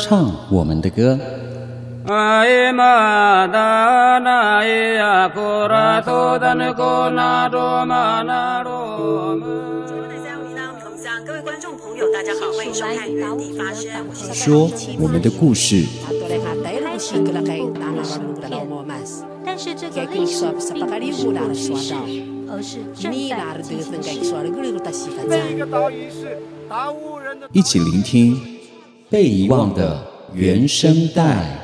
唱我们的歌。各位观众朋友，大家好，欢迎收看《原地发声》，说我们的故事。但是这个历史并不是故事，而是正在进行时。一起聆听被遗忘的原声带。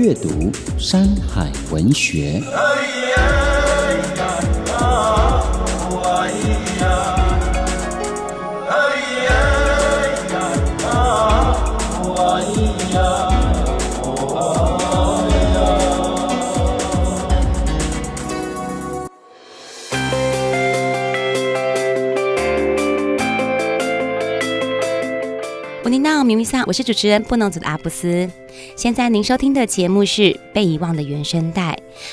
阅读《山海文学》。我，是主持人布农族的阿布斯。现在您收听的节目是《被遗忘的原声带》，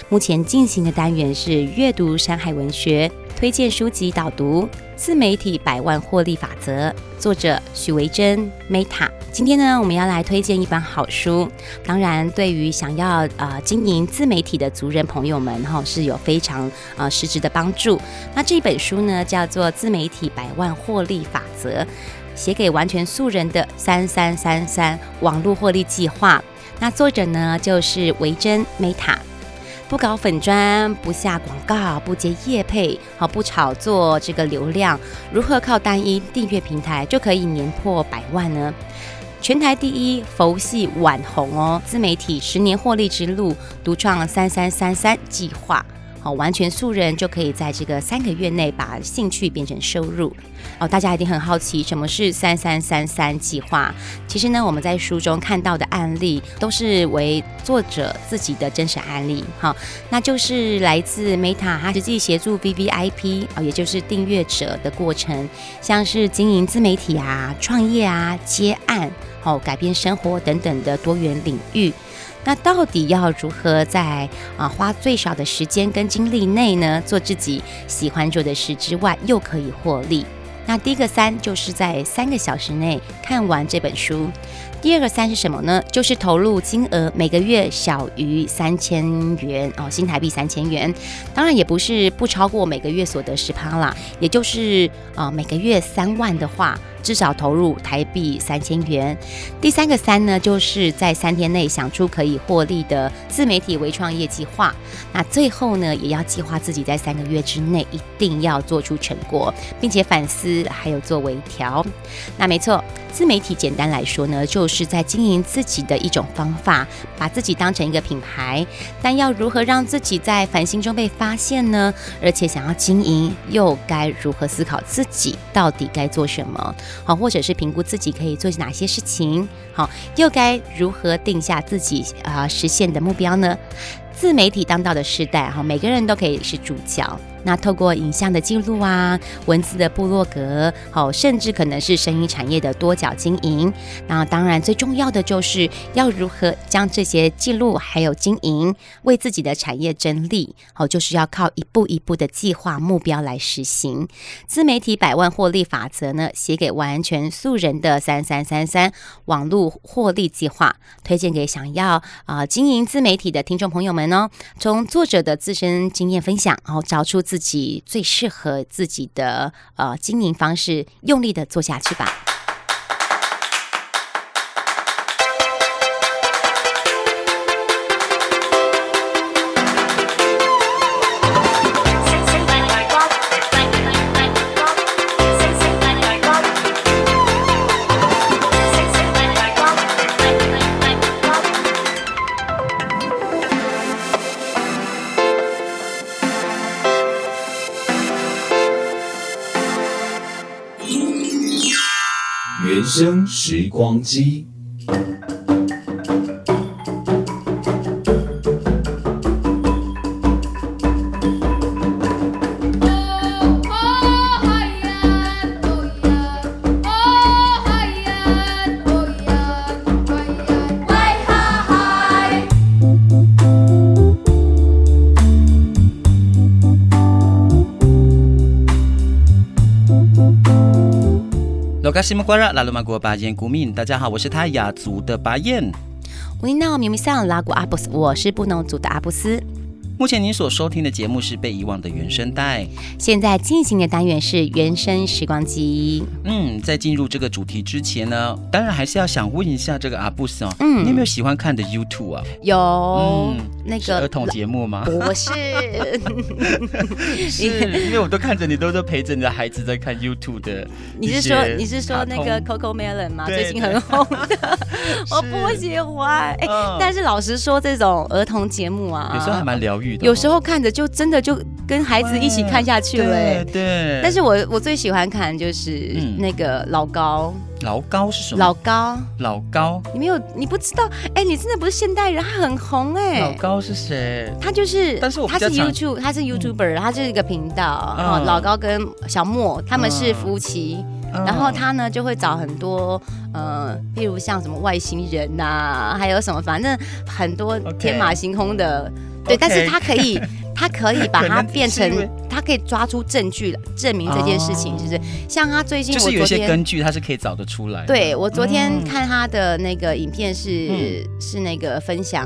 目前进行的单元是阅读山海文学，推荐书籍导读。自媒体百万获利法则，作者许维珍 Meta。今天呢，我们要来推荐一本好书。当然，对于想要呃经营自媒体的族人朋友们哈，是有非常呃实质的帮助。那这本书呢，叫做《自媒体百万获利法则》。写给完全素人的三三三三网络获利计划。那作者呢，就是维珍 Meta，不搞粉专，不下广告，不接业配，好，不炒作这个流量，如何靠单一订阅平台就可以年破百万呢？全台第一佛系网红哦，自媒体十年获利之路，独创三三三三计划。好，完全素人就可以在这个三个月内把兴趣变成收入哦。大家一定很好奇，什么是三三三三计划？其实呢，我们在书中看到的案例都是为作者自己的真实案例。好，那就是来自 Meta，他实际协助 VVIP 啊，也就是订阅者的过程，像是经营自媒体啊、创业啊、接案、好改变生活等等的多元领域。那到底要如何在啊花最少的时间跟精力内呢，做自己喜欢做的事之外，又可以获利？那第一个三就是在三个小时内看完这本书。第二个三是什么呢？就是投入金额每个月小于三千元哦，新台币三千元。当然也不是不超过每个月所得十趴啦，也就是啊每个月三万的话。至少投入台币三千元。第三个三呢，就是在三天内想出可以获利的自媒体微创业计划。那最后呢，也要计划自己在三个月之内一定要做出成果，并且反思还有做微调。那没错，自媒体简单来说呢，就是在经营自己的一种方法，把自己当成一个品牌。但要如何让自己在繁星中被发现呢？而且想要经营，又该如何思考自己到底该做什么？好，或者是评估自己可以做哪些事情，好，又该如何定下自己啊、实现的目标呢？自媒体当道的时代，哈，每个人都可以是主角。那透过影像的记录啊，文字的部落格，好，甚至可能是声音产业的多角经营。那当然，最重要的就是要如何将这些记录还有经营为自己的产业争利，好，就是要靠一步一步的计划目标来实行。自媒体百万获利法则呢，写给完全素人的三三三三网络获利计划，推荐给想要啊、经营自媒体的听众朋友们哦。从作者的自身经验分享，然后找出。自己最适合自己的呃经营方式，用力的做下去吧。生时光机。嘎西木瓜拉拉鲁马国巴彦古敏，大家好，我是泰雅族的巴彦。乌尼诺米米桑拉古阿布斯，我是布农族的阿布斯。目前您所收听的节目是被遗忘的原声带，现在进行的单元是原声时光机。嗯，在进入这个主题之前呢，当然还是要想问一下这个阿布斯哦，嗯，你有没有喜欢看的 YouTube 啊？有，嗯，那个儿童节目吗？不是，是因为我都看着你，都是陪着你的孩子在看 YouTube 的。你是说你是说那个 Coco Melon 吗？最近很红的，我不喜欢。哎，但是老实说，这种儿童节目啊，有时候还蛮疗愈。有时候看着就真的就跟孩子一起看下去了，欸，对，对。但是我我最喜欢看就是那个老高。老高是什么？老高，老高，你没有，你不知道？哎，你真的不是现代人，他很红哎。老高是谁？他就是，但是我他是 YouTube，他是 YouTuber，他就是一个频道。然后老高跟小莫他们是夫妻，然后他呢就会找很多呃，譬如像什么外星人呐，还有什么，反正很多天马行空的。对但是他可以，他可以把它变成，他可以抓出证据来证明这件事情，就是？像他最近，就是有一些根据，他是可以找得出来。对，我昨天看他的那个影片是、嗯、是那个分享，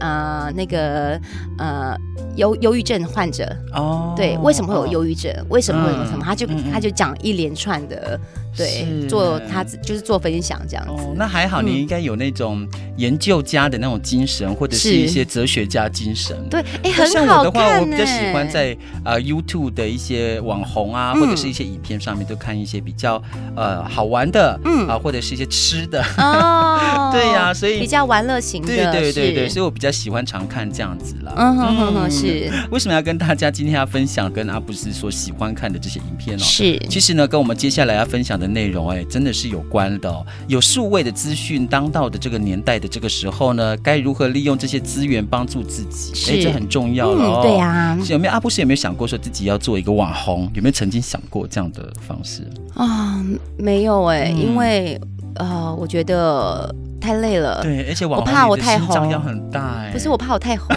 呃，那个呃。忧忧郁症患者哦，对，为什么会有忧郁症？为什么会有什么？他就他就讲一连串的，对，做他就是做分享这样子。那还好，你应该有那种研究家的那种精神，或者是一些哲学家精神。对，哎，很好。像我的话，我比较喜欢在呃 YouTube 的一些网红啊，或者是一些影片上面，都看一些比较呃好玩的，嗯啊，或者是一些吃的。哦，对呀，所以比较玩乐型的。对对对对，所以我比较喜欢常看这样子啦。嗯哼哼哼，是。为什么要跟大家今天要分享跟阿布斯所喜欢看的这些影片哦？是，其实呢，跟我们接下来要分享的内容，哎，真的是有关的哦。有数位的资讯当道的这个年代的这个时候呢，该如何利用这些资源帮助自己？哎，这很重要了哦。对啊，有没有阿布斯有没有想过说自己要做一个网红？有没有曾经想过这样的方式？啊，没有哎，因为呃，我觉得太累了。对，而且我怕我太红，要很大哎，不是我怕我太红。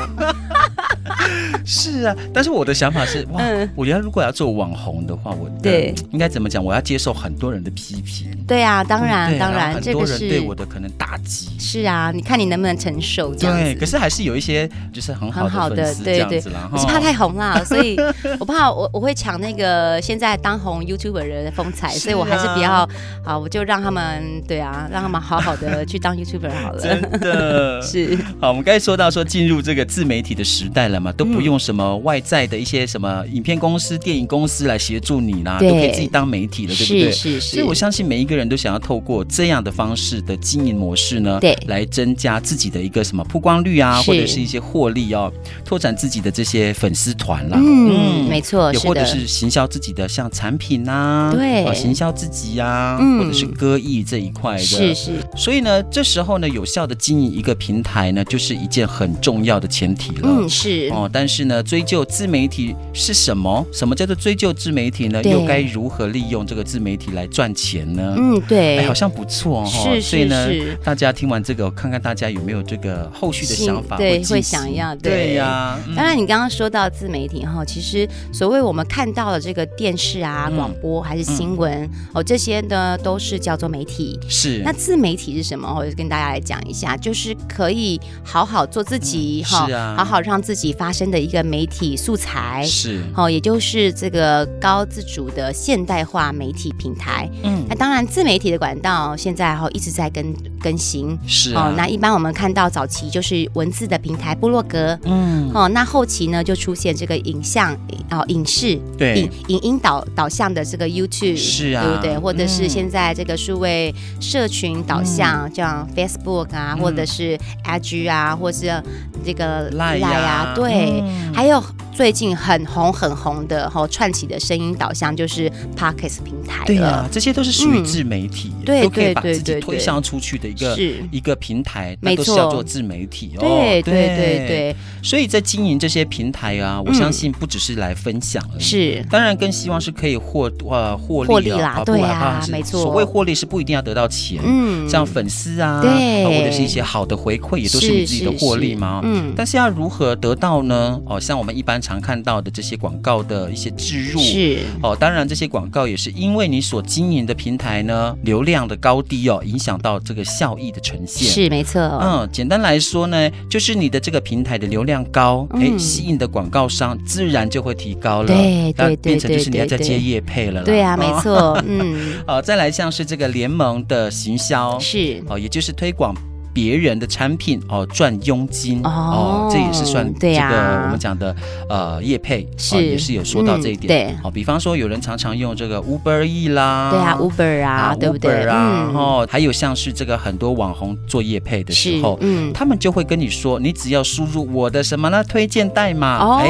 是啊，但是我的想法是，哇，嗯、我觉得如果要做网红的话，我对应该怎么讲？我要接受很多人的批评。对啊，当然，当然，很多人对我的可能打击。是啊，你看你能不能承受这样？对，可是还是有一些就是很好的，很好的对对。我是怕太红了，所以我怕我我会抢那个现在当红 YouTuber 人的风采，啊、所以我还是比较好，我就让他们对啊，让他们好好的去当 YouTuber 好了。真的 是好，我们刚才说到说进入这个自媒体的时代了嘛，都不用。什么外在的一些什么影片公司、电影公司来协助你啦，都可以自己当媒体了，对不对？是是是。所以我相信每一个人都想要透过这样的方式的经营模式呢，对，来增加自己的一个什么曝光率啊，或者是一些获利哦，拓展自己的这些粉丝团啦。嗯，嗯没错，也或者是行销自己的像产品啊，对，行销自己啊，嗯、或者是歌艺这一块的。是是。所以呢，这时候呢，有效的经营一个平台呢，就是一件很重要的前提了。嗯，是哦，但是。呢，追究自媒体是什么？什么叫做追究自媒体呢？又该如何利用这个自媒体来赚钱呢？嗯，对，哎，好像不错哦。是。所以呢，大家听完这个，看看大家有没有这个后续的想法？对，会想要。对呀。啊嗯、当然，你刚刚说到自媒体哈，其实所谓我们看到的这个电视啊、广播还是新闻、嗯、哦，这些呢都是叫做媒体。是。那自媒体是什么？我就跟大家来讲一下，就是可以好好做自己哈，嗯、好好让自己发。发生的一个媒体素材，是哦，也就是这个高自主的现代化媒体平台。嗯，那当然自媒体的管道现在哈一直在更更新，是哦。那一般我们看到早期就是文字的平台部落格，嗯，哦，那后期呢就出现这个影像哦影视对。影影音导导向的这个 YouTube 是啊，对不对？或者是现在这个数位社群导向，像 Facebook 啊，或者是 IG 啊，或是这个 Line 啊，对，还有。最近很红很红的哈串起的声音导向就是 Podcast 平台，对啊，这些都是属于自媒体，对，都可以把自己推向出去的一个一个平台，没错，都是叫做自媒体哦。对对对对，所以在经营这些平台啊，我相信不只是来分享而已，是，当然更希望是可以获呃获获利啦，对啊，没错，所谓获利是不一定要得到钱，嗯，像粉丝啊，对，或者是一些好的回馈，也都是你自己的获利嘛，嗯，但是要如何得到呢？哦，像我们一般常。常看到的这些广告的一些置入。是。哦，当然这些广告也是因为你所经营的平台呢，流量的高低哦，影响到这个效益的呈现。是没错。嗯，简单来说呢，就是你的这个平台的流量高，哎、嗯，吸引的广告商自然就会提高了，对对对，变成就是你要再接业配了，对啊，没错，嗯，哦，再来像是这个联盟的行销是。哦，也就是推广。别人的产品哦，赚佣金哦，这也是算这个我们讲的呃业配是也是有说到这一点对。哦，比方说有人常常用这个 Uber E 啦，对啊，Uber 啊，对不对啊？然后还有像是这个很多网红做业配的时候，嗯，他们就会跟你说，你只要输入我的什么呢？推荐代码，哎，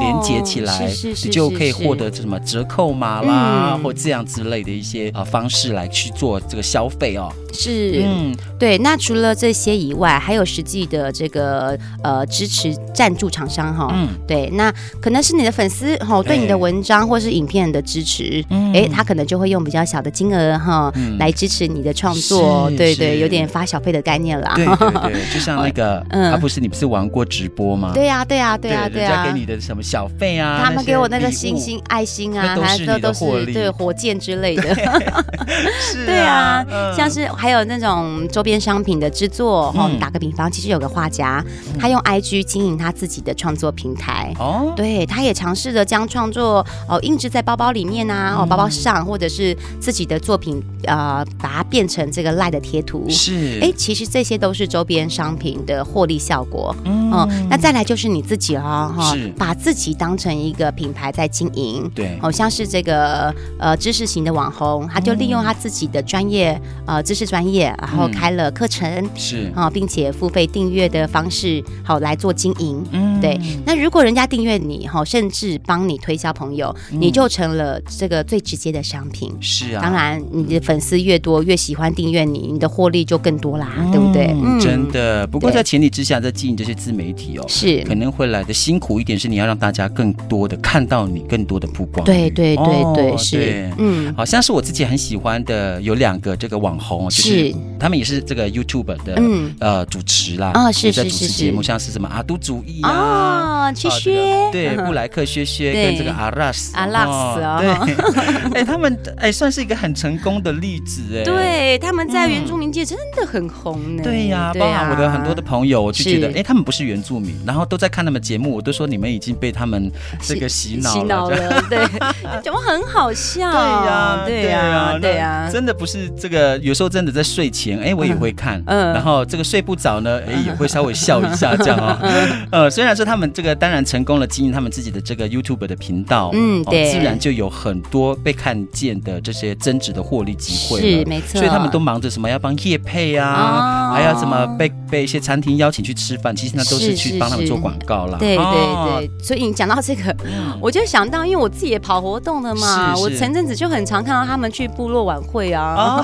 连接起来，你就可以获得什么折扣码啦，或这样之类的一些啊方式来去做这个消费哦。是，嗯，对。那除了这些以外，还有实际的这个呃支持赞助厂商哈，嗯，对。那可能是你的粉丝哈，对你的文章或是影片的支持，哎，他可能就会用比较小的金额哈来支持你的创作，对对，有点发小费的概念啦。对对对，就像那个，嗯，不是你不是玩过直播吗？对呀对呀对呀对呀，人家给你的什么小费啊？他们给我那个星星爱心啊，还是都是对火箭之类的，是，对啊，像是。还有那种周边商品的制作，哦，打个比方，其实有个画家，他用 IG 经营他自己的创作平台，哦，对，他也尝试着将创作哦印制在包包里面啊，哦包包上，或者是自己的作品，呃，把它变成这个赖的贴图，是，哎，其实这些都是周边商品的获利效果，嗯，那再来就是你自己哦，哈，把自己当成一个品牌在经营，对，好像是这个呃知识型的网红，他就利用他自己的专业呃知识。专业，然后开了课程，嗯、是啊，并且付费订阅的方式，好来做经营。嗯，对。那如果人家订阅你，哈，甚至帮你推销朋友，嗯、你就成了这个最直接的商品。是啊，当然，你的粉丝越多，越喜欢订阅你，你的获利就更多啦，嗯、对不对？嗯，真的。不过在前提之下，在经营这些自媒体哦，是可能会来的辛苦一点，是你要让大家更多的看到你，更多的曝光。对对对对，哦、是。嗯，好像是我自己很喜欢的，有两个这个网红，就是他们也是这个 YouTube 的呃主持啦，啊是在主持节目，像是什么阿都主义啊，薛薛对布莱克薛薛跟这个阿拉斯阿拉斯哦，对，哎他们哎算是一个很成功的例子哎，对，他们在原住民界真的很红呢，对呀，包含我的很多的朋友，我就觉得哎他们不是原住民，然后都在看他们节目，我都说你们已经被他们这个洗脑了，对，怎么很好笑，对呀，对呀，对呀，真的不是这个，有时候真的在睡前哎。我也会看，嗯，然后这个睡不着呢，哎，也会稍微笑一下这样啊，呃，虽然说他们这个当然成功了经营他们自己的这个 YouTube 的频道，嗯，对，自然就有很多被看见的这些增值的获利机会，是没错，所以他们都忙着什么要帮叶配啊，还要什么被被一些餐厅邀请去吃饭，其实那都是去帮他们做广告啦。对对对，所以你讲到这个，我就想到，因为我自己也跑活动的嘛，我前阵子就很常看到他们去部落晚会啊，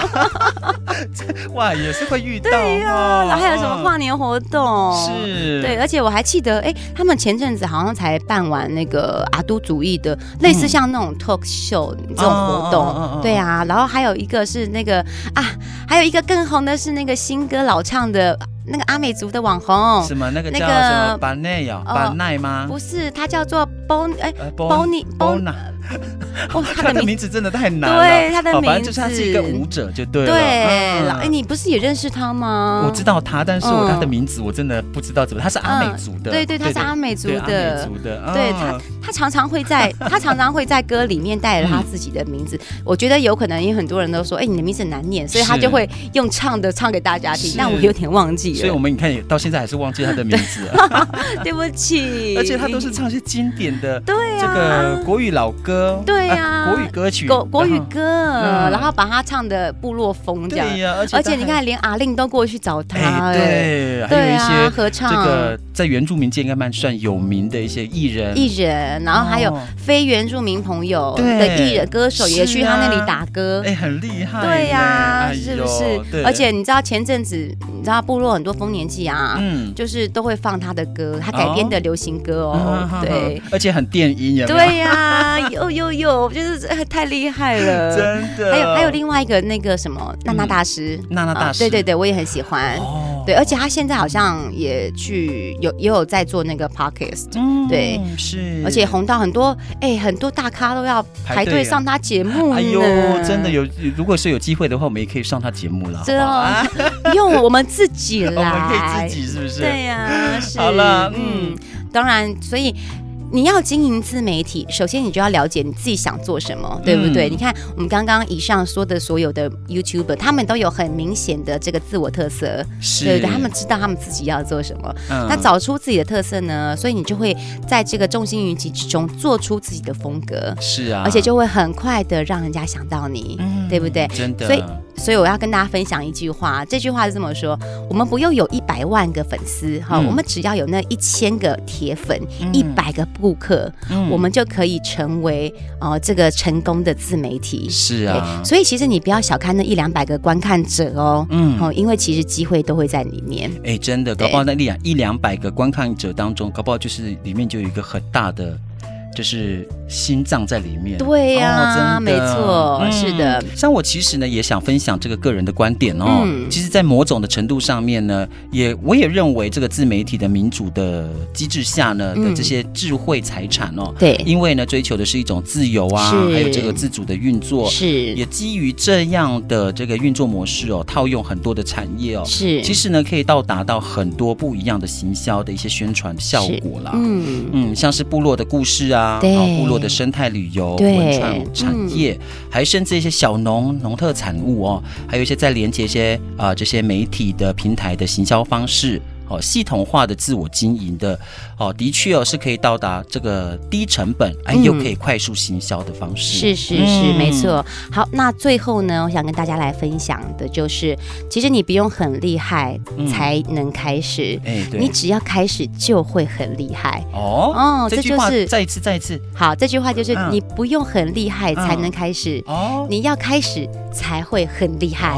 哇。也是会遇到，对呀，然后还有什么跨年活动？是，对，而且我还记得，哎，他们前阵子好像才办完那个阿都主义的，类似像那种 talk show 这种活动，对啊，然后还有一个是那个啊，还有一个更红的是那个新歌老唱的那个阿美族的网红，什么那个叫什么巴奈呀？巴奈吗？不是，他叫做 Bon 哎 Bonnie Bon。哦，他的名字真的太难了。对，他的名字，反正就是他是一个舞者，就对了。对，哎，你不是也认识他吗？我知道他，但是我他的名字我真的不知道怎么。他是阿美族的，对对，他是阿美族的。阿美族的，对他，他常常会在，他常常会在歌里面带着他自己的名字。我觉得有可能，因为很多人都说，哎，你的名字很难念，所以他就会用唱的唱给大家听。但我有点忘记了。所以我们你看，到现在还是忘记他的名字。对不起。而且他都是唱一些经典的，对啊，这个国语老歌，对呀，国语歌曲，国国语歌，然后把他唱的部落风这样。对呀，而且你看，连阿令都过去找他，对，还有一些合唱。这个在原住民界应该蛮算有名的一些艺人，艺人，然后还有非原住民朋友的艺人歌手也去他那里打歌，哎，很厉害。对呀，是不是？而且你知道前阵子，你知道部落很多丰年祭啊，嗯，就是都会放他的歌，他改编的流行歌哦，对，而且很电音，对呀，有有有，就是太厉害了，真的。还有还有另外一个那个什么娜娜大师，娜娜大师，对对对，我也很喜欢。对，而且他现在好像也去有也有在做那个 podcast，嗯，对，是，而且红到很多，哎，很多大咖都要排队上他节目。哎呦，真的有，如果是有机会的话，我们也可以上他节目了。真的，用我们自己来，我们可以自己是不是？对呀，是。好了，嗯，当然，所以。你要经营自媒体，首先你就要了解你自己想做什么，对不对？嗯、你看我们刚刚以上说的所有的 YouTuber，他们都有很明显的这个自我特色，是对不对？他们知道他们自己要做什么，嗯、那找出自己的特色呢，所以你就会在这个众星云集之中做出自己的风格，是啊，而且就会很快的让人家想到你，嗯、对不对？真的，所以。所以我要跟大家分享一句话，这句话是这么说：我们不用有一百万个粉丝哈，嗯、我们只要有那一千个铁粉，一百、嗯、个顾客，嗯、我们就可以成为哦、呃、这个成功的自媒体。是啊，所以其实你不要小看那一两百个观看者哦，嗯，哦，因为其实机会都会在里面。哎，真的，搞不好那两一两百个观看者当中，搞不好就是里面就有一个很大的。就是心脏在里面，对呀，哦、没错，嗯、是的。像我其实呢，也想分享这个个人的观点哦。嗯、其实，在某种的程度上面呢，也我也认为这个自媒体的民主的机制下呢的这些智慧财产哦，对、嗯，因为呢追求的是一种自由啊，还有这个自主的运作，是。也基于这样的这个运作模式哦，套用很多的产业哦，是。其实呢可以到达到很多不一样的行销的一些宣传效果啦。嗯。嗯，像是部落的故事啊。对，部落的生态旅游、文创产业，嗯、还甚至一些小农农特产物哦，还有一些在连接一些啊、呃、这些媒体的平台的行销方式。哦，系统化的自我经营的哦，的确哦是可以到达这个低成本哎又可以快速行销的方式。是是是，没错。好，那最后呢，我想跟大家来分享的就是，其实你不用很厉害才能开始，哎，对，你只要开始就会很厉害。哦哦，这就是再一次再一次。好，这句话就是你不用很厉害才能开始，哦，你要开始才会很厉害。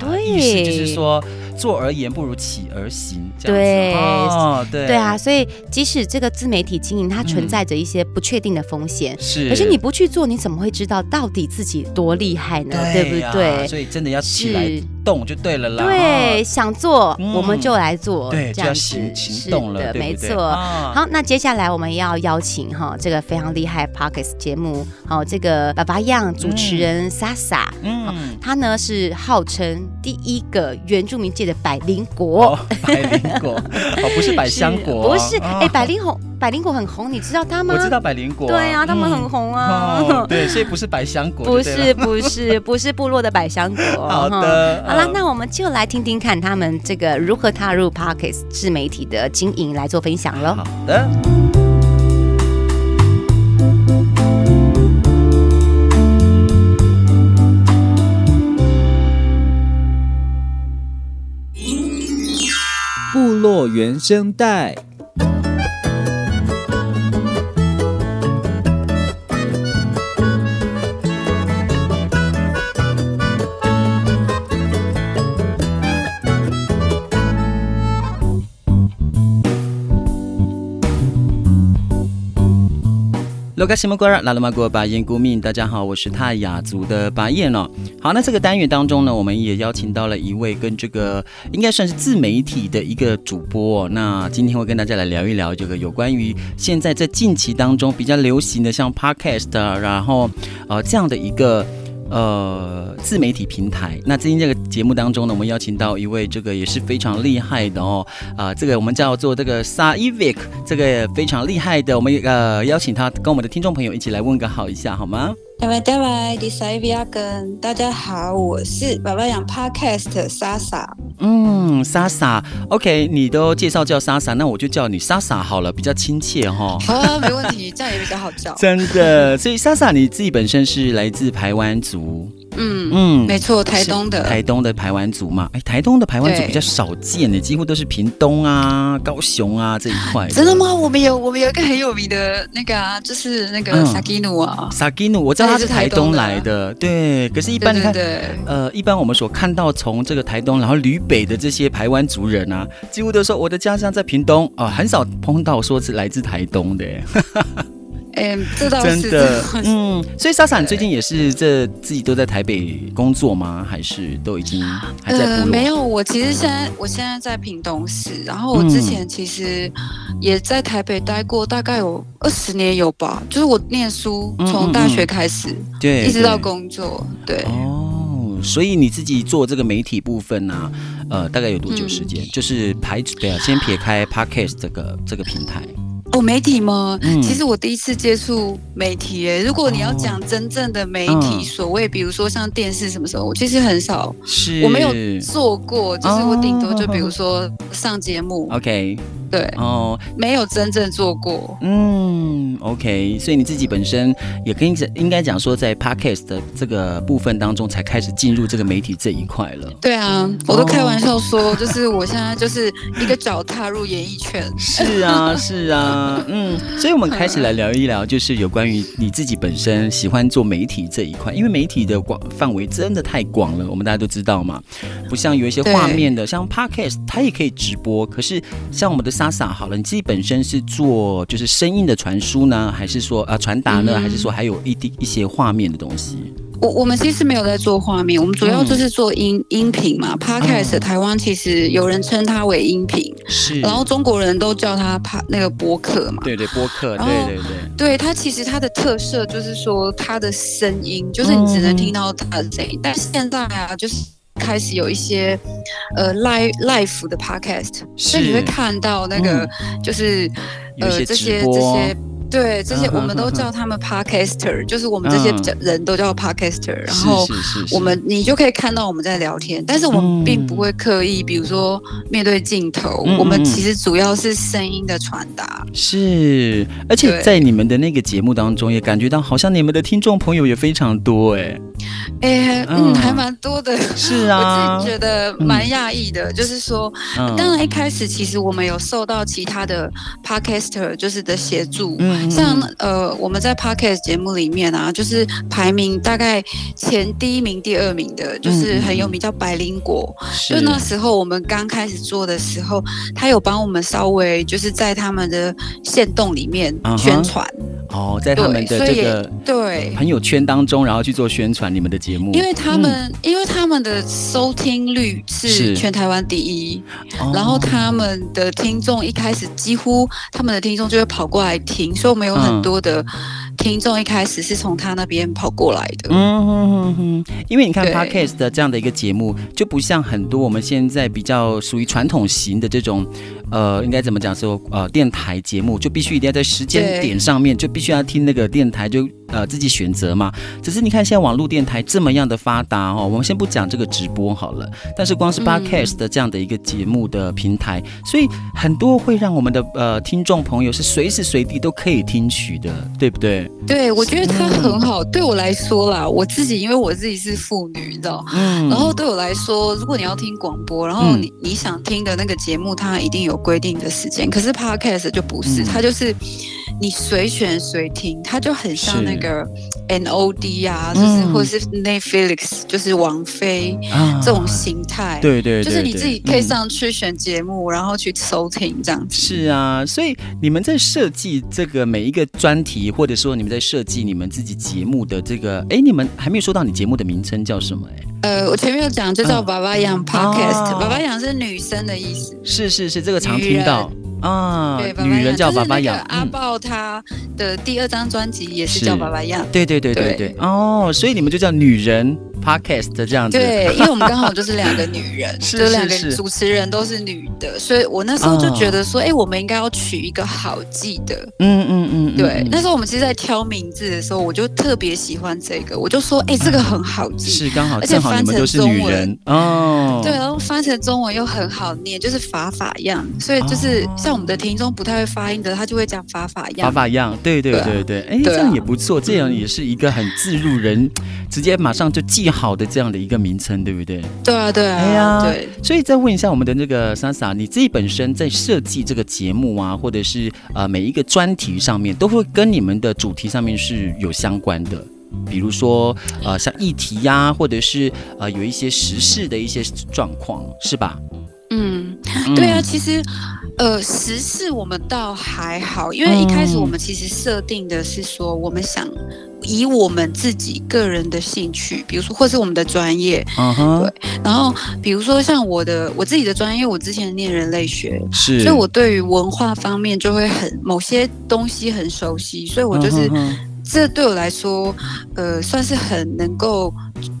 对，意思就是说。坐而言不如起而行，这样子对、哦，对。对啊，所以即使这个自媒体经营它存在着一些不确定的风险，是、嗯，可是你不去做，你怎么会知道到底自己多厉害呢？对，对不对？所以真的要起来动就对了啦。对，想做、嗯、我们就来做，对，这样子行行动了，没错。哦、好，那接下来我们要邀请哈这个非常厉害 Podcast 节目，好这个爸爸样主持人 Sasa，嗯，他呢是号称第一个原住民界的百灵果，百灵果 哦，不是百香果，不是，哎，百灵红，百灵果很红，你知道他吗？我知道百灵果，对啊，他们很红啊，对，所以不是百香果，不是，不是，不是部落的百香果。好的，好了，那我们就来听听看他们这个如何踏入 Podcast 自媒体的经营来做分享喽。好的。做原声带。罗卡西莫瓜拉鲁马国巴彦古敏，大家好，我是泰雅族的巴彦哦。好，那这个单元当中呢，我们也邀请到了一位跟这个应该算是自媒体的一个主播哦。那今天会跟大家来聊一聊这个有关于现在在近期当中比较流行的像 Podcast，然后呃这样的一个。呃，自媒体平台。那今天这个节目当中呢，我们邀请到一位这个也是非常厉害的哦，啊、这个我们叫做这个 Saivik，这个非常厉害的，我们呃邀请他跟我们的听众朋友一起来问个好一下，好吗？大家好，我是 Saivik，大家好，我是爸爸养 Podcast Sasa。嗯，Sasa，OK，你都介绍叫 Sasa，那我就叫你 Sasa 好了，比较亲切哈。好啊，没问题，这样也比较好叫。真的，所以 Sasa 你自己本身是来自台湾族。嗯嗯，没错，台东的。台东的排湾族嘛，哎，台东的排湾族比较少见呢，几乎都是屏东啊、高雄啊这一块。真的吗？我们有我们有一个很有名的那个啊，就是那个萨基努啊，萨基努，我知道他是台东来的，对。可是，一般你看，呃，一般我们所看到从这个台东然后旅北的这些排湾族人啊，几乎都说我的家乡在屏东。啊，很少碰到说是来自台东的。哎，这倒是真的，嗯，所以莎莎，你最近也是这自己都在台北工作吗？还是都已经还在没有，我其实现在我现在在屏东市，然后我之前其实也在台北待过，大概有二十年有吧。就是我念书从大学开始，对，一直到工作，对。哦，所以你自己做这个媒体部分呢，呃，大概有多久时间？就是排对啊，先撇开 Podcast 这个这个平台。哦，媒体吗？嗯、其实我第一次接触媒体，哎，如果你要讲真正的媒体，所谓比如说像电视什么时候，我其实很少，是我没有做过，就是我顶多就比如说上节目，OK。对哦，没有真正做过。嗯，OK，所以你自己本身也可以应该讲说，在 Podcast 的这个部分当中，才开始进入这个媒体这一块了。对啊，我都开玩笑说，哦、就是我现在就是一个脚踏入演艺圈。是啊，是啊，嗯，所以我们开始来聊一聊，就是有关于你自己本身喜欢做媒体这一块，因为媒体的广范围真的太广了，我们大家都知道嘛，不像有一些画面的，像 Podcast 它也可以直播，可是像我们的上。莎莎，好了，你自己本身是做就是声音的传输呢，还是说呃传达呢，还是说还有一啲一些画面的东西？我我们其实没有在做画面，我们主要就是做音、嗯、音频嘛。Podcast、嗯、台湾其实有人称它为音频，是，然后中国人都叫它帕那个播客嘛。对对，播客，后对对对，对它其实它的特色就是说它的声音，就是你只能听到它的声音，嗯、但现在啊，就是。开始有一些呃 live live 的 podcast，所以你会看到那个、嗯、就是呃这些这些。对，这些我们都叫他们 podcaster，就是我们这些人都叫 podcaster。然后我们你就可以看到我们在聊天，但是我们并不会刻意，比如说面对镜头，我们其实主要是声音的传达。是，而且在你们的那个节目当中，也感觉到好像你们的听众朋友也非常多，哎，哎，嗯，还蛮多的。是啊，我自己觉得蛮讶异的，就是说，当然一开始其实我们有受到其他的 podcaster 就是的协助。像呃，我们在 Podcast 节目里面啊，就是排名大概前第一名、第二名的，就是很有名，叫白灵果。是就那时候我们刚开始做的时候，他有帮我们稍微就是在他们的线动里面宣传。Uh huh. 哦，在他们的这个对。朋友圈当中，然后去做宣传你们的节目，因为他们、嗯、因为他们的收听率是全台湾第一，然后他们的听众一开始几乎他们的听众就会跑过来听，所以我们有很多的。嗯听众一开始是从他那边跑过来的，嗯哼哼哼，因为你看 Podcast 的这样的一个节目，就不像很多我们现在比较属于传统型的这种，呃，应该怎么讲说，呃，电台节目就必须一定要在时间点上面，就必须要听那个电台就。呃，自己选择嘛。只是你看，现在网络电台这么样的发达哦，我们先不讲这个直播好了。但是光是 Podcast 的这样的一个节目的平台，嗯、所以很多会让我们的呃听众朋友是随时随地都可以听取的，对不对？对，我觉得它很好。嗯、对我来说啦，我自己因为我自己是妇女，你知道，嗯，然后对我来说，如果你要听广播，然后你、嗯、你想听的那个节目，它一定有规定的时间。可是 Podcast 就不是，嗯、它就是。你随选随听，它就很像那个 NOD 啊，就是、嗯、或者是 Netflix，就是王菲、啊、这种形态。对对，就是你自己可以上去选节目，嗯、然后去收听这样子。是啊，所以你们在设计这个每一个专题，或者说你们在设计你们自己节目的这个，哎，你们还没有说到你节目的名称叫什么？哎，呃，我前面有讲，就叫爸爸养 Podcast，爸爸养是女生的意思。是是是，这个常听到。啊，对，女人叫爸爸养。阿豹他的第二张专辑也是叫爸爸养。对对对对对。哦，所以你们就叫女人 Podcast 这样子。对，因为我们刚好就是两个女人，就两个主持人都是女的，所以我那时候就觉得说，哎，我们应该要取一个好记的。嗯嗯嗯。对，那时候我们其实，在挑名字的时候，我就特别喜欢这个，我就说，哎，这个很好记，是刚好，而且翻成中文哦。对，然后翻成中文又很好念，就是法法样，所以就是像。我们的听众不太会发音的，他就会讲法法样，法法样，对对对对，哎，这样也不错，这样也是一个很自入人，直接马上就记好的这样的一个名称，对不对？对啊，对啊，哎呀，对。所以再问一下我们的那个 Sasa，你自己本身在设计这个节目啊，或者是呃每一个专题上面，都会跟你们的主题上面是有相关的，比如说呃像议题呀，或者是呃有一些时事的一些状况，是吧？嗯，对啊，其实。呃，时事我们倒还好，因为一开始我们其实设定的是说，我们想以我们自己个人的兴趣，比如说或是我们的专业，uh huh. 对，然后比如说像我的我自己的专业，我之前念人类学，是，所以我对于文化方面就会很某些东西很熟悉，所以我就是。Uh huh. 这对我来说，呃，算是很能够，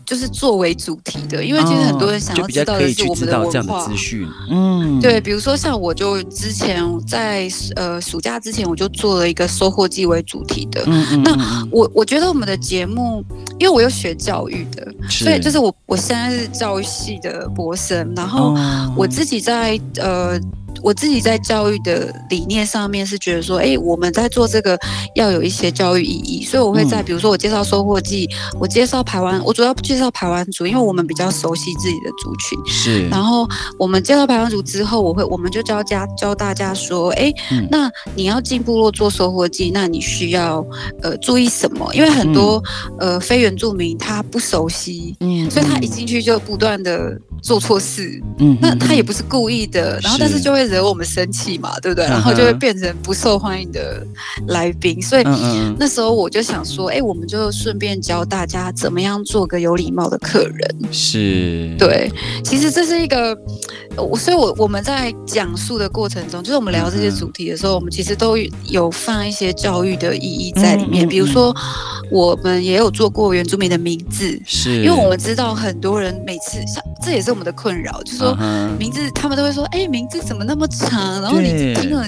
就是作为主题的，因为其实很多人想要知道的是我们的文化资讯。嗯，对，比如说像我就之前在呃暑假之前我就做了一个收获季为主题的。嗯嗯。那我我觉得我们的节目，因为我有学教育的，所以就是我我现在是教育系的博士，然后我自己在呃。我自己在教育的理念上面是觉得说，哎，我们在做这个要有一些教育意义，所以我会在比如说我介绍收获季，我介绍排湾，我主要介绍排湾族，因为我们比较熟悉自己的族群。是。然后我们介绍排湾族之后，我会我们就教家教大家说，哎，那你要进部落做收获季，那你需要呃注意什么？因为很多呃非原住民他不熟悉，嗯，所以他一进去就不断的做错事，嗯，那他也不是故意的，然后但是就会。惹我们生气嘛，对不对？然后就会变成不受欢迎的来宾。所以那时候我就想说，哎，我们就顺便教大家怎么样做个有礼貌的客人。是，对。其实这是一个，我所以我我们在讲述的过程中，就是我们聊这些主题的时候，我们其实都有放一些教育的意义在里面。比如说，我们也有做过原住民的名字，是因为我们知道很多人每次像这也是我们的困扰，就是说名字他们都会说，哎，名字怎么那那么长，然后你听了，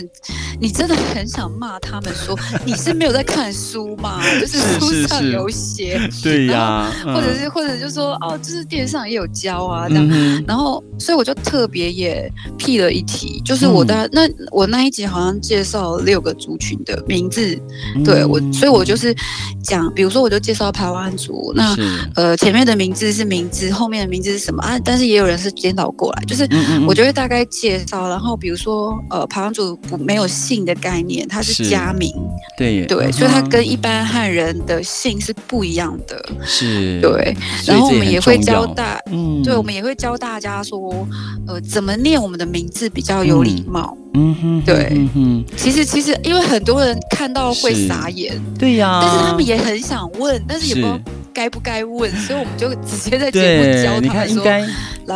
你真的很想骂他们说，你是没有在看书吗？就是书上有写，对呀，或者是或者就说哦，就是电视上也有教啊这样，然后所以我就特别也辟了一题，就是我的那我那一集好像介绍六个族群的名字，对我，所以我就是讲，比如说我就介绍台湾族，那呃前面的名字是名字，后面的名字是什么啊？但是也有人是颠倒过来，就是我就会大概介绍，然后。比如说，呃，排湾族不没有姓的概念，它是家名，对。对，所以它跟一般汉人的姓是不一样的，是，对。然后我们也会教大，嗯，对，我们也会教大家说，呃，怎么念我们的名字比较有礼貌，嗯哼，对，嗯哼。其实其实，因为很多人看到会傻眼，对呀，但是他们也很想问，但是也不知道该不该问，所以我们就直接在节目教他们说，来，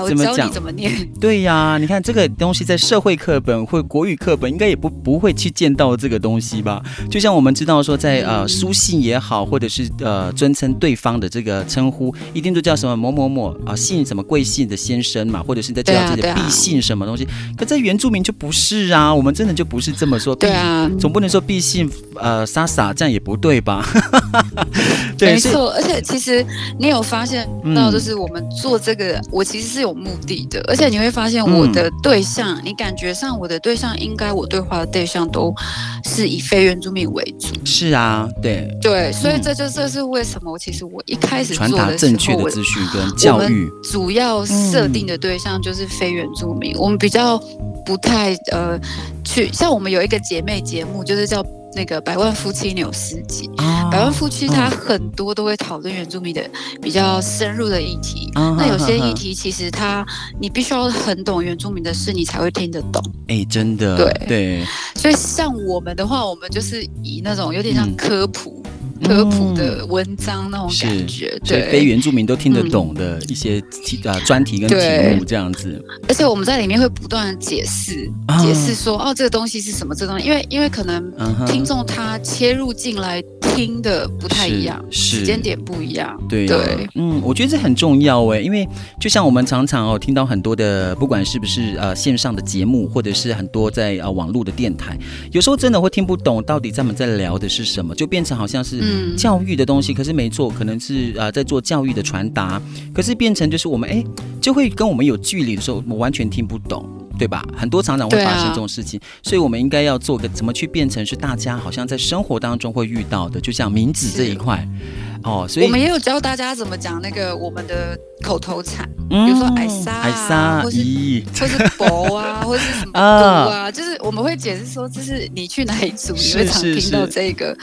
我教你怎么念。对呀，你看这个东西在社会课本或国语课本应该也不不会去见到这个东西吧？就像我们知道说，在呃书信也好，或者是呃尊称对方的这个称呼，一定都叫什么某某某啊，姓什么贵姓的先生嘛，或者是在叫自己的必姓什么东西。可在原住民就不是啊，我们真的就不是这么说。对啊，总不能说必姓呃莎莎这样也不对吧？对，没错，而且。其实你有发现到，就是我们做这个，嗯、我其实是有目的的，而且你会发现我的对象，嗯、你感觉上我的对象应该我对话的对象都是以非原住民为主。是啊，对对，所以这就这是为什么，其实我一开始传达正确的资讯跟教育，主要设定的对象就是非原住民，嗯、我们比较不太呃去，像我们有一个姐妹节目，就是叫。那个百万夫妻纽斯集，百万夫妻他很多都会讨论原住民的比较深入的议题。那有些议题其实他你必须要很懂原住民的事，你才会听得懂。哎，真的，对对。所以像我们的话，我们就是以那种有点像科普。科普的文章那种感觉，嗯、对，非原住民都听得懂的一些题啊专题跟题目这样子。而且我们在里面会不断的解释，啊、解释说哦，这个东西是什么？这个东西，因为因为可能听众他切入进来听的不太一样，时间点不一样。对、啊、对，嗯，我觉得这很重要哎，因为就像我们常常哦听到很多的，不管是不是呃线上的节目，或者是很多在呃网络的电台，有时候真的会听不懂到底他们在聊的是什么，就变成好像是。教育的东西，可是没错，可能是啊、呃，在做教育的传达，可是变成就是我们哎，就会跟我们有距离的时候，我完全听不懂，对吧？很多常常会发生这种事情，啊、所以我们应该要做个怎么去变成是大家好像在生活当中会遇到的，就像名字这一块。哦，所以我们也有教大家怎么讲那个我们的口头禅，嗯、比如说艾莎、啊、艾莎，或是咦或是伯啊，或是什么 都啊，就是我们会解释说，就是你去哪里住，你会常听到这个，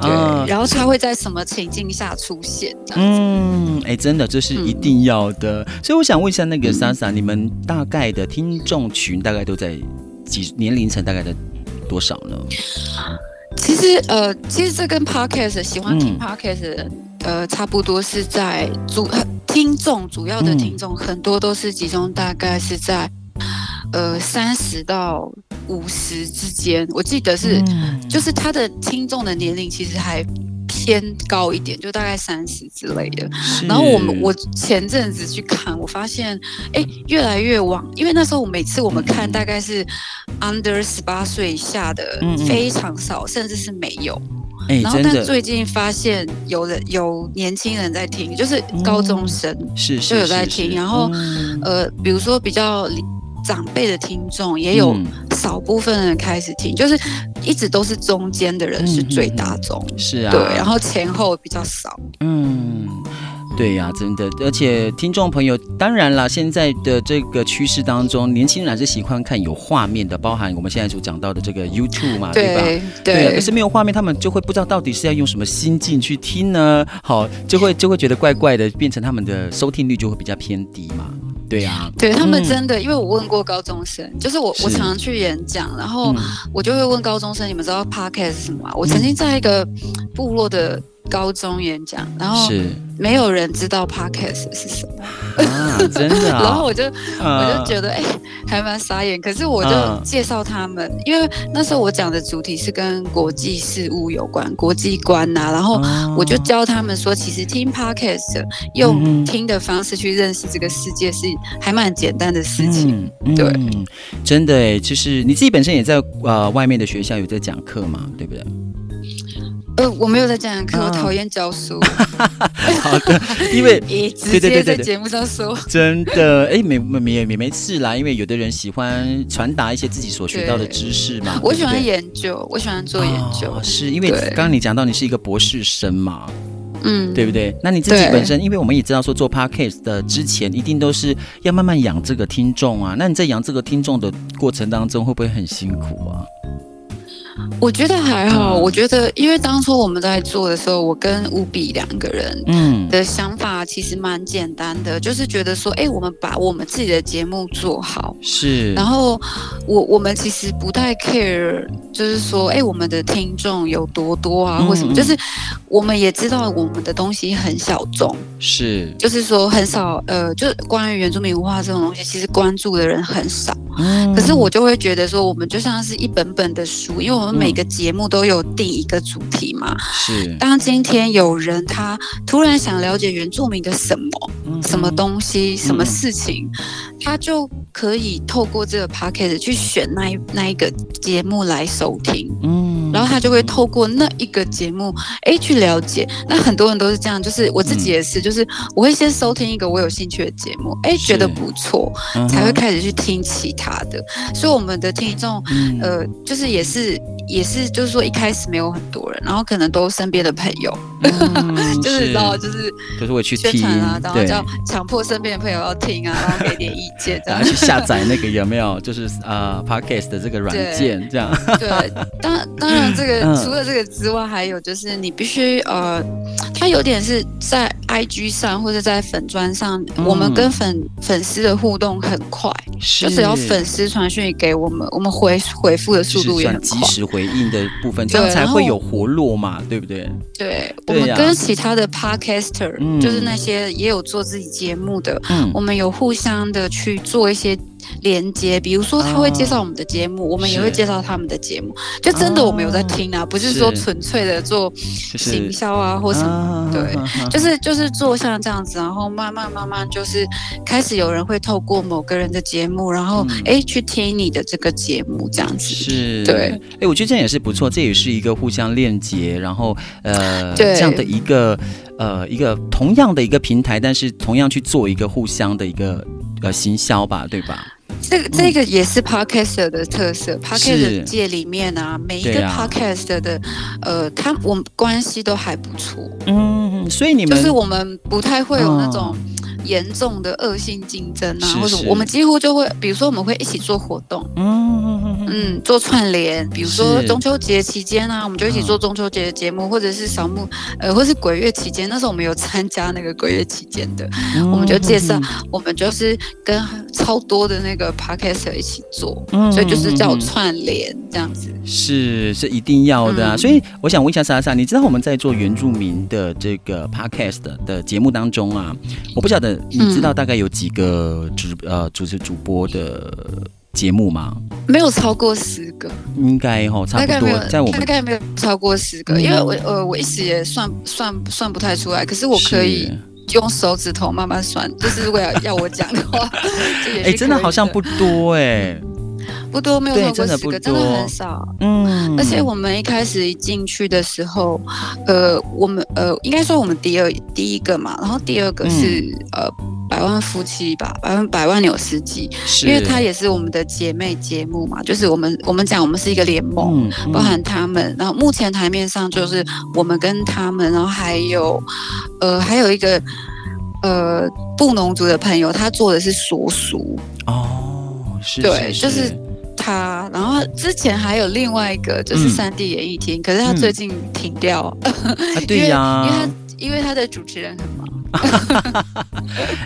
对，啊、然后它会在什么情境下出现？嗯，哎，真的这是一定要的。嗯、所以我想问一下那个 Sasa，、嗯、你们大概的听众群大概都在几年龄层大概在多少呢？其实呃，其实这跟 podcast 喜欢听 podcast 的人，嗯、呃，差不多是在主听众主要的听众，嗯、很多都是集中大概是在呃三十到五十之间。我记得是，嗯、就是他的听众的年龄其实还。偏高一点，就大概三十之类的。然后我们我前阵子去看，我发现，哎，越来越往，因为那时候我每次我们看大概是 under 十八岁以下的非常少，甚至是没有。诶然后但最近发现有人有年轻人在听，就是高中生是就有在听。然后呃，比如说比较。长辈的听众也有少部分人开始听，嗯、就是一直都是中间的人是最大众，嗯、是啊，对，然后前后比较少。嗯，对呀、啊，真的，而且听众朋友，当然了，现在的这个趋势当中，年轻人还是喜欢看有画面的，包含我们现在所讲到的这个 YouTube 嘛，对，对吧？对，对，可是没有画面，他们就会不知道到底是要用什么心境去听呢？好，就会就会觉得怪怪的，变成他们的收听率就会比较偏低嘛。对呀，对他们真的，因为我问过高中生，就是我我常常去演讲，然后我就会问高中生，你们知道 Podcast 是什么吗？我曾经在一个部落的高中演讲，然后没有人知道 Podcast 是什么啊，真的。然后我就我就觉得哎，还蛮傻眼。可是我就介绍他们，因为那时候我讲的主题是跟国际事务有关，国际观呐。然后我就教他们说，其实听 Podcast 用听的方式去认识这个世界是还蛮简单的事情。对，真的哎，就是你自己本身也在呃外面的学校有在讲课嘛，对不对？呃，我没有在讲课，我讨厌教书。好的，因为 直接在节目上说，真的，哎，没没没没没事啦，因为有的人喜欢传达一些自己所学到的知识嘛。我喜欢研究，我喜欢做研究，是因为刚刚你讲到你是一个博士生嘛，嗯，对不对？那你自己本身，因为我们也知道说做 podcast 的之前一定都是要慢慢养这个听众啊，那你在养这个听众的过程当中，会不会很辛苦啊？我觉得还好，我觉得因为当初我们在做的时候，我跟乌比两个人，嗯，的想法其实蛮简单的，就是觉得说，哎，我们把我们自己的节目做好，是，然后我我们其实不太 care，就是说，哎，我们的听众有多多啊，或什么，就是我们也知道我们的东西很小众，是，就是说很少，呃，就是关于原住民文化这种东西，其实关注的人很少，嗯，可是我就会觉得说，我们就像是一本本的书，因为我们每个节目都有定一个主题嘛？是。当今天有人他突然想了解原住民的什么、嗯、什么东西、什么事情，嗯、他就可以透过这个 podcast 去选那一那一个节目来收听。嗯。然后他就会透过那一个节目，哎，去了解。那很多人都是这样，就是我自己也是，嗯、就是我会先收听一个我有兴趣的节目，哎，觉得不错，嗯、才会开始去听其他的。所以我们的听众，嗯、呃，就是也是。也是，就是说一开始没有很多人，然后可能都身边的朋友，嗯、就是然后就是就是会去宣传啊，然后叫强迫身边的朋友要听啊，然后给点意见，这样去下载那个有没有？就是啊、呃、，Podcast 的这个软件，这样。对，当当然这这个，嗯、除了这个之外，还有就是你必须呃，它有点是在 IG 上或者在粉砖上，嗯、我们跟粉粉丝的互动很快，是。就只要粉丝传讯给我们，我们回回复的速度也很快，及时回应的部分，这样才会有活络嘛，对不对？对，我们跟其他的 Podcaster，、嗯、就是那些也有做自己节目的，嗯、我们有互相的去做一些。连接，比如说他会介绍我们的节目，我们也会介绍他们的节目，就真的我们有在听啊，不是说纯粹的做行销啊或什么，对，就是就是做像这样子，然后慢慢慢慢就是开始有人会透过某个人的节目，然后哎去听你的这个节目这样子，是，对，哎，我觉得这样也是不错，这也是一个互相链接，然后呃这样的一个呃一个同样的一个平台，但是同样去做一个互相的一个呃行销吧，对吧？这个这个也是 Podcaster 的特色，Podcaster 界里面啊，每一个 Podcaster 的，呃，他我们关系都还不错，嗯，所以你们就是我们不太会有那种。严重的恶性竞争啊，或者我们几乎就会，比如说我们会一起做活动，嗯嗯，做串联，比如说中秋节期间啊，我们就一起做中秋节的节目，或者是扫墓，呃，或是鬼月期间，那时候我们有参加那个鬼月期间的，我们就介绍，我们就是跟超多的那个 podcaster 一起做，所以就是叫串联这样子，是是一定要的啊。所以我想问一下莎莎，你知道我们在做原住民的这个 podcast 的节目当中啊，我不晓得。你知道大概有几个主呃主持主播的节目吗？没有超过十个，应该哈差不多。在我们大概没有超过十个，因为我呃我一时也算算算不太出来，可是我可以用手指头慢慢算，就是如果要要我讲的话，哎，真的好像不多哎。不多，没有超过十个，真的，很少。嗯，而且我们一开始一进去的时候，呃，我们呃，应该说我们第二第一个嘛，然后第二个是、嗯、呃百万夫妻吧，百万百万纽斯基，因为它也是我们的姐妹节目嘛，就是我们我们讲我们是一个联盟，包含他们，然后目前台面上就是我们跟他们，然后还有呃还有一个呃布农族的朋友，他做的是所属哦，是对，就是。他，然后之前还有另外一个就是三 D 演艺厅，嗯、可是他最近停掉，嗯啊、对呀、啊，因为他因为他的主持人很忙。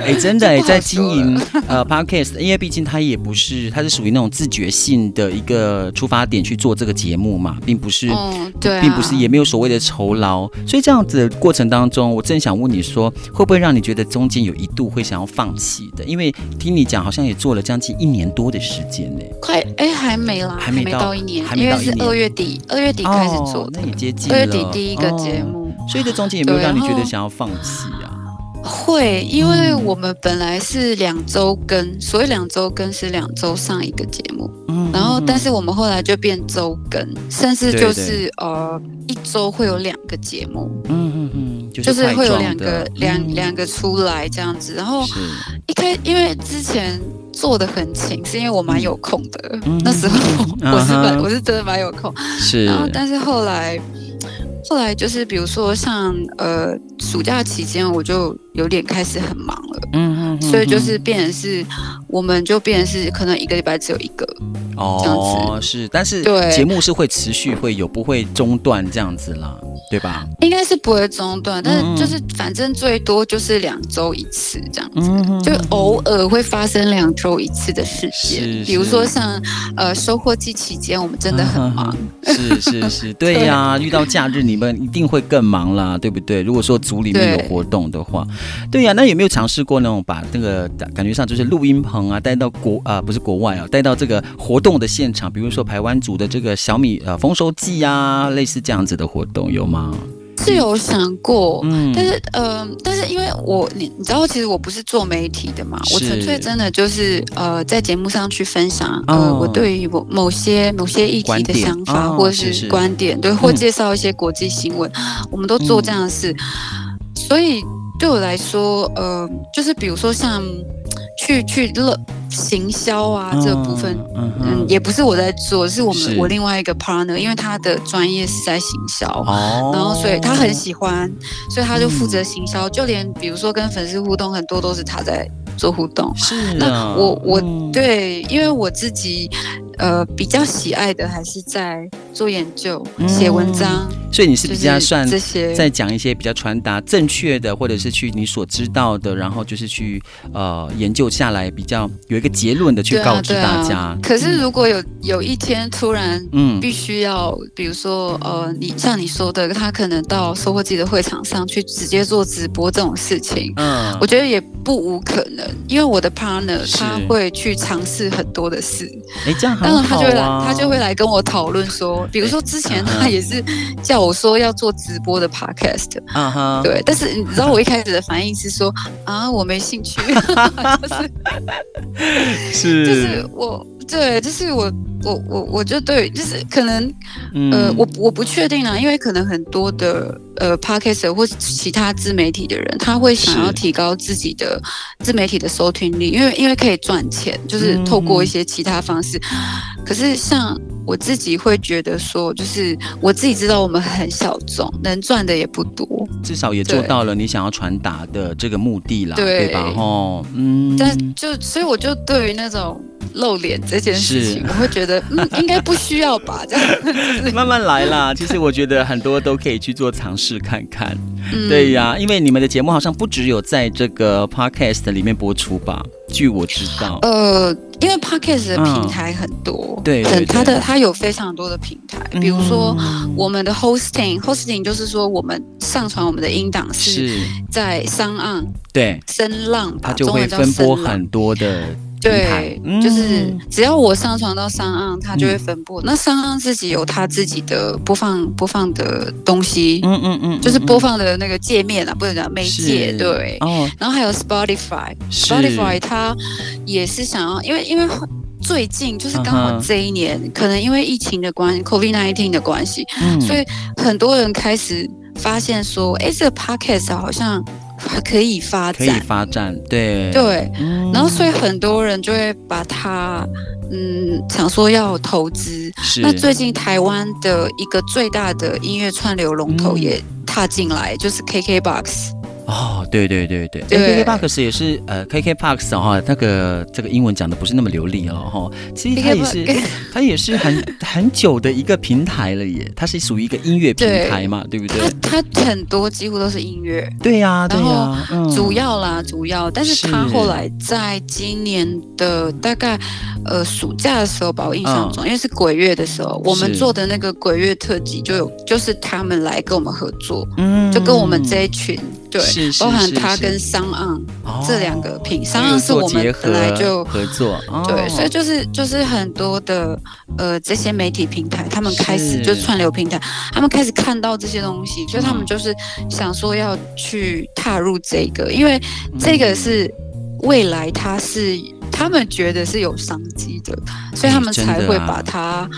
哎，真的 哎，在经营呃 Podcast，因为毕竟他也不是，他是属于那种自觉性的一个出发点去做这个节目嘛，并不是，嗯、对、啊，并不是也没有所谓的酬劳，所以这样子的过程当中，我正想问你说，会不会让你觉得中间有一度会想要放弃的？因为听你讲，好像也做了将近一年多的时间呢，快哎，还没啦，还没到一年，因为是二月底，二月底开始做的，那也接近了，二月底第一个节目，哦、所以这中间有没有让你觉得想要放弃啊？会，因为我们本来是两周更，嗯、所以两周更是两周上一个节目，嗯，然后但是我们后来就变周更，甚至就是呃一周会有两个节目，嗯嗯嗯，就是、就是会有两个两两个出来这样子，然后一开因为之前做的很勤，是因为我蛮有空的，嗯、那时候我是本、嗯、我是真的蛮有空，是，然后但是后来。后来就是，比如说像呃暑假期间，我就有点开始很忙了，嗯嗯，所以就是变成是，我们就变成是可能一个礼拜只有一个，哦，是，但是对。节目是会持续会有，不会中断这样子啦，对吧？应该是不会中断，但是就是反正最多就是两周一次这样子，就偶尔会发生两周一次的事件，比如说像呃收获季期间，我们真的很忙，是是是，对呀，遇到假日。你们一定会更忙啦，对不对？如果说组里面有活动的话，对呀、那有没有尝试过那种把那个感觉上就是录音棚啊带到国啊不是国外啊带到这个活动的现场，比如说台湾组的这个小米呃丰收季啊，类似这样子的活动有吗？是有想过，嗯，但是，嗯、呃，但是因为我，你你知道，其实我不是做媒体的嘛，我纯粹真的就是，呃，在节目上去分享，呃，哦、我对于某某些某些议题的想法，哦、或者是观点，对，或介绍一些国际新闻，嗯、我们都做这样的事，嗯、所以对我来说，呃，就是比如说像。去去乐行销啊，这部分，嗯，嗯也不是我在做，是我们是。我另外一个 partner，因为他的专业是在行销，哦，然后所以他很喜欢，所以他就负责行销，嗯、就连比如说跟粉丝互动，很多都是他在做互动。是、啊，那我我、嗯、对，因为我自己。呃比较喜爱的还是在做研究、写、嗯、文章，所以你是比较算这些。在讲一些比较传达正确的，或者是去你所知道的，然后就是去呃研究下来比较有一个结论的去告知大家。啊啊、可是如果有有一天突然嗯。必须要，嗯、比如说呃你像你说的，他可能到收获季的会场上去直接做直播这种事情，嗯，我觉得也不无可能，因为我的 partner 他会去尝试很多的事，哎，这样很好啊。当然他就会来，他就会来跟我讨论说，比如说之前 他也是叫我说要做直播的 podcast，嗯哼，对。但是你知道我一开始的反应是说啊，我没兴趣，是是，就是我。对，就是我，我，我，我就对，就是可能，呃，我我不确定啊，因为可能很多的呃 Podcaster 或其他自媒体的人，他会想要提高自己的自媒体的收听率，因为因为可以赚钱，就是透过一些其他方式。嗯、可是像我自己会觉得说，就是我自己知道我们很小众，能赚的也不多，至少也做到了你想要传达的这个目的啦，对，对吧？哦，嗯，但就所以我就对于那种。露脸这件事情，我会觉得嗯，应该不需要吧，这样 慢慢来啦。其实我觉得很多都可以去做尝试看看。嗯、对呀，因为你们的节目好像不只有在这个 podcast 里面播出吧？据我知道，呃，因为 podcast 的平台很多，嗯、对，对，它的它有非常多的平台，比如说我们的 hosting，hosting、嗯、就是说我们上传我们的音档是在 SoundOn，对，声浪吧，它就会分播很多的。对，就是只要我上传到 SoundOn，它就会分布。嗯、那 SoundOn 自己有它自己的播放播放的东西，嗯嗯嗯，就是播放的那个界面啊，不能讲媒介，对。哦。然后还有 Spotify，Spotify 它也是想要，因为因为最近就是刚好这一年，嗯、可能因为疫情的关系，COVID nineteen 的关系，嗯、所以很多人开始发现说，哎，这个 Podcast 好像。还可以发展，可以发展，对。对，嗯、然后所以很多人就会把它，嗯，想说要投资。是。那最近台湾的一个最大的音乐串流龙头也踏进来，嗯、就是 KKBOX。哦，对对对对，对，KKBOX 也是呃，KKBOX 哈，那个这个英文讲的不是那么流利哦哈，其实它也是 它也是很很久的一个平台了耶，它是属于一个音乐平台嘛，对，对不对？它它很多几乎都是音乐，对呀、啊，对呀、啊，主要啦，主要，但是它后来在今年的大概呃暑假的时候吧，我印象中，嗯、因为是鬼月的时候，我们做的那个鬼月特辑就有，就是他们来跟我们合作，嗯，就跟我们这一群。对，包含他跟 SoundOn 这两个品，SoundOn 是我们本来就合作，对，所以就是就是很多的呃这些媒体平台，他们开始就串流平台，他们开始看到这些东西，所以他们就是想说要去踏入这个，因为这个是未来，他是他们觉得是有商机的，所以他们才会把它。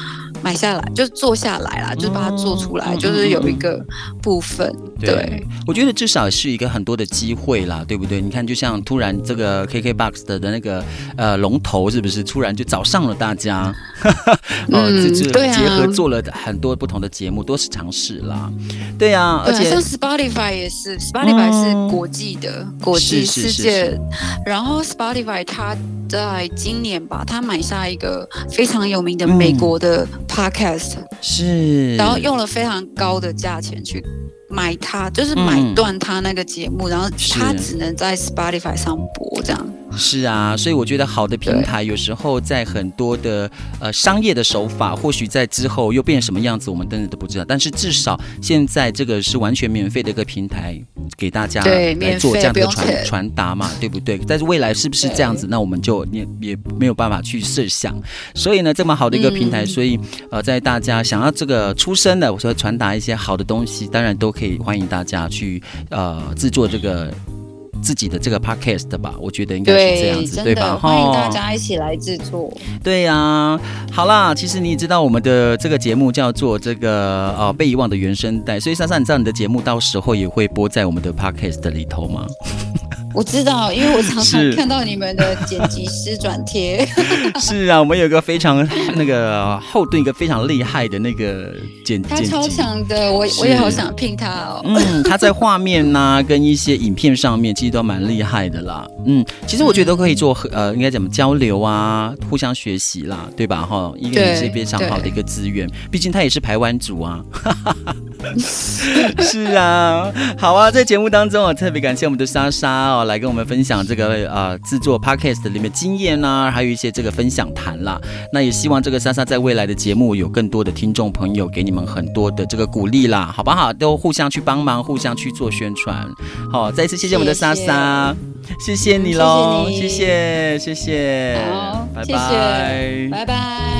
买下来就是做下来啦，就把它做出来，就是有一个部分。对，我觉得至少是一个很多的机会啦，对不对？你看，就像突然这个 KKBOX 的的那个呃龙头，是不是突然就找上了大家？哦，就是结合做了很多不同的节目，多是尝试啦。对呀，而且像 Spotify 也是，Spotify 是国际的国际世界，然后 Spotify 它在今年吧，他买下一个非常有名的美国的。Podcast 是，然后用了非常高的价钱去买它，就是买断它那个节目，嗯、然后它只能在 Spotify 上播这样。是啊，所以我觉得好的平台有时候在很多的呃商业的手法，或许在之后又变成什么样子，我们真的都不知道。但是至少现在这个是完全免费的一个平台，给大家来做这样的传传达嘛，对不对？但是未来是不是这样子，那我们就也也没有办法去设想。所以呢，这么好的一个平台，所以呃，在大家想要这个出声的，我说传达一些好的东西，当然都可以欢迎大家去呃制作这个。自己的这个 podcast 吧，我觉得应该是这样子，对，对吧？欢迎大家一起来制作。对呀、啊，好啦，其实你也知道我们的这个节目叫做这个呃被遗忘的原声带，所以莎莎，你知道你的节目到时候也会播在我们的 podcast 里头吗？我知道，因为我常常看到你们的剪辑师转贴。是啊，我们有一个非常那个后盾，一个非常厉害的那个剪辑，他超强的，我我也好想聘他哦。嗯，他在画面呐、啊，跟一些影片上面其实都蛮厉害的啦。嗯，其实我觉得都可以做呃，应该怎么交流啊，互相学习啦，对吧？哈，一个也是非常好的一个资源，毕竟他也是台湾族啊。是啊，好啊，在节目当中啊，特别感谢我们的莎莎哦，来跟我们分享这个呃制作 podcast 里面经验啊，还有一些这个分享谈啦。那也希望这个莎莎在未来的节目有更多的听众朋友给你们很多的这个鼓励啦，好不好？都互相去帮忙，互相去做宣传。好，再一次谢谢我们的莎莎，谢谢你喽，谢谢谢谢，好，拜拜，拜拜。